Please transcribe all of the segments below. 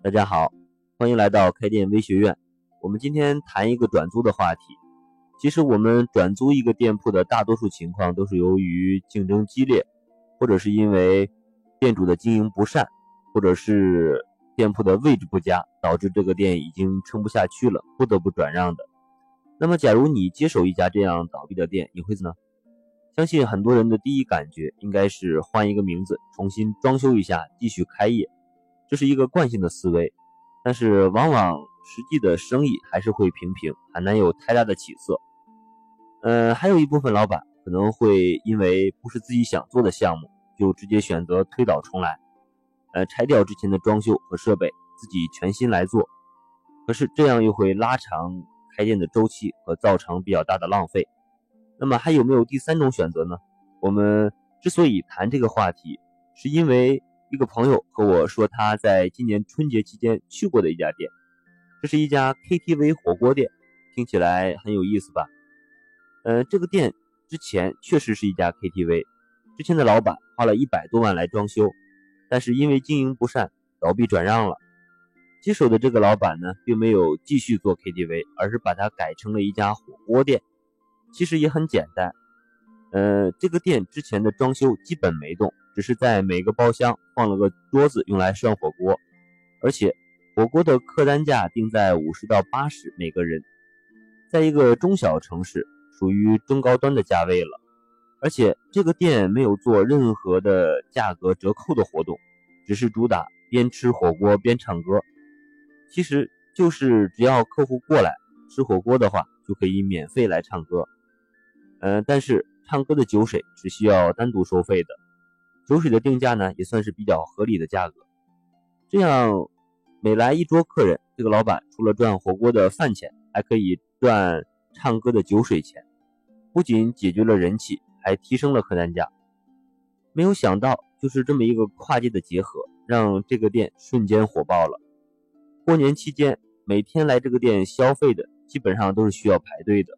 大家好，欢迎来到开店微学院。我们今天谈一个转租的话题。其实我们转租一个店铺的大多数情况都是由于竞争激烈，或者是因为店主的经营不善，或者是店铺的位置不佳，导致这个店已经撑不下去了，不得不转让的。那么，假如你接手一家这样倒闭的店，你会怎呢？相信很多人的第一感觉应该是换一个名字，重新装修一下，继续开业。这是一个惯性的思维，但是往往实际的生意还是会平平，很难有太大的起色。呃，还有一部分老板可能会因为不是自己想做的项目，就直接选择推倒重来，呃，拆掉之前的装修和设备，自己全新来做。可是这样又会拉长开店的周期和造成比较大的浪费。那么还有没有第三种选择呢？我们之所以谈这个话题，是因为。一个朋友和我说，他在今年春节期间去过的一家店，这是一家 KTV 火锅店，听起来很有意思吧？呃，这个店之前确实是一家 KTV，之前的老板花了一百多万来装修，但是因为经营不善，倒闭转让了。接手的这个老板呢，并没有继续做 KTV，而是把它改成了一家火锅店。其实也很简单，呃，这个店之前的装修基本没动。只是在每个包厢放了个桌子用来涮火锅，而且火锅的客单价定在五十到八十每个人，在一个中小城市属于中高端的价位了。而且这个店没有做任何的价格折扣的活动，只是主打边吃火锅边唱歌。其实就是只要客户过来吃火锅的话，就可以免费来唱歌。嗯，但是唱歌的酒水是需要单独收费的。酒水的定价呢，也算是比较合理的价格。这样每来一桌客人，这个老板除了赚火锅的饭钱，还可以赚唱歌的酒水钱，不仅解决了人气，还提升了客单价。没有想到，就是这么一个跨界的结合，让这个店瞬间火爆了。过年期间，每天来这个店消费的，基本上都是需要排队的。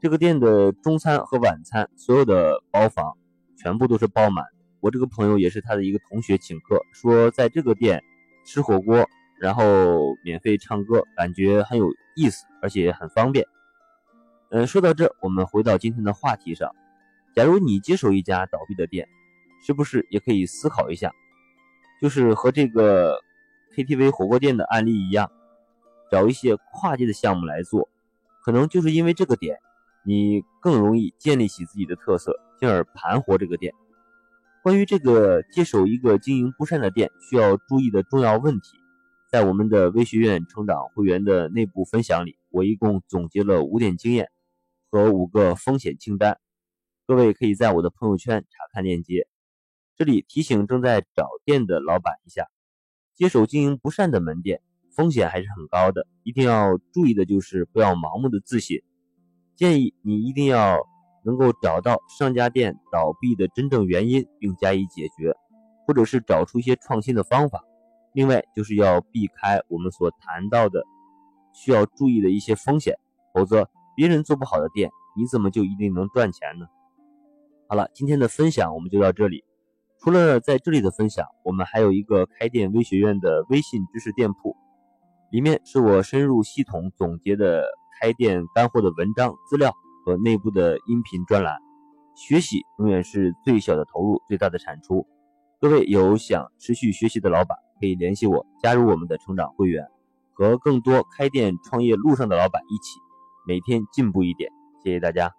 这个店的中餐和晚餐，所有的包房全部都是爆满。我这个朋友也是他的一个同学请客，说在这个店吃火锅，然后免费唱歌，感觉很有意思，而且很方便。嗯，说到这，我们回到今天的话题上。假如你接手一家倒闭的店，是不是也可以思考一下，就是和这个 KTV 火锅店的案例一样，找一些跨界的项目来做，可能就是因为这个点，你更容易建立起自己的特色，进而盘活这个店。关于这个接手一个经营不善的店需要注意的重要问题，在我们的微学院成长会员的内部分享里，我一共总结了五点经验和五个风险清单，各位可以在我的朋友圈查看链接。这里提醒正在找店的老板一下，接手经营不善的门店风险还是很高的，一定要注意的就是不要盲目的自信，建议你一定要。能够找到上家店倒闭的真正原因，并加以解决，或者是找出一些创新的方法。另外，就是要避开我们所谈到的需要注意的一些风险，否则别人做不好的店，你怎么就一定能赚钱呢？好了，今天的分享我们就到这里。除了在这里的分享，我们还有一个开店微学院的微信知识店铺，里面是我深入系统总结的开店干货的文章资料。和内部的音频专栏，学习永远是最小的投入，最大的产出。各位有想持续学习的老板，可以联系我，加入我们的成长会员，和更多开店创业路上的老板一起，每天进步一点。谢谢大家。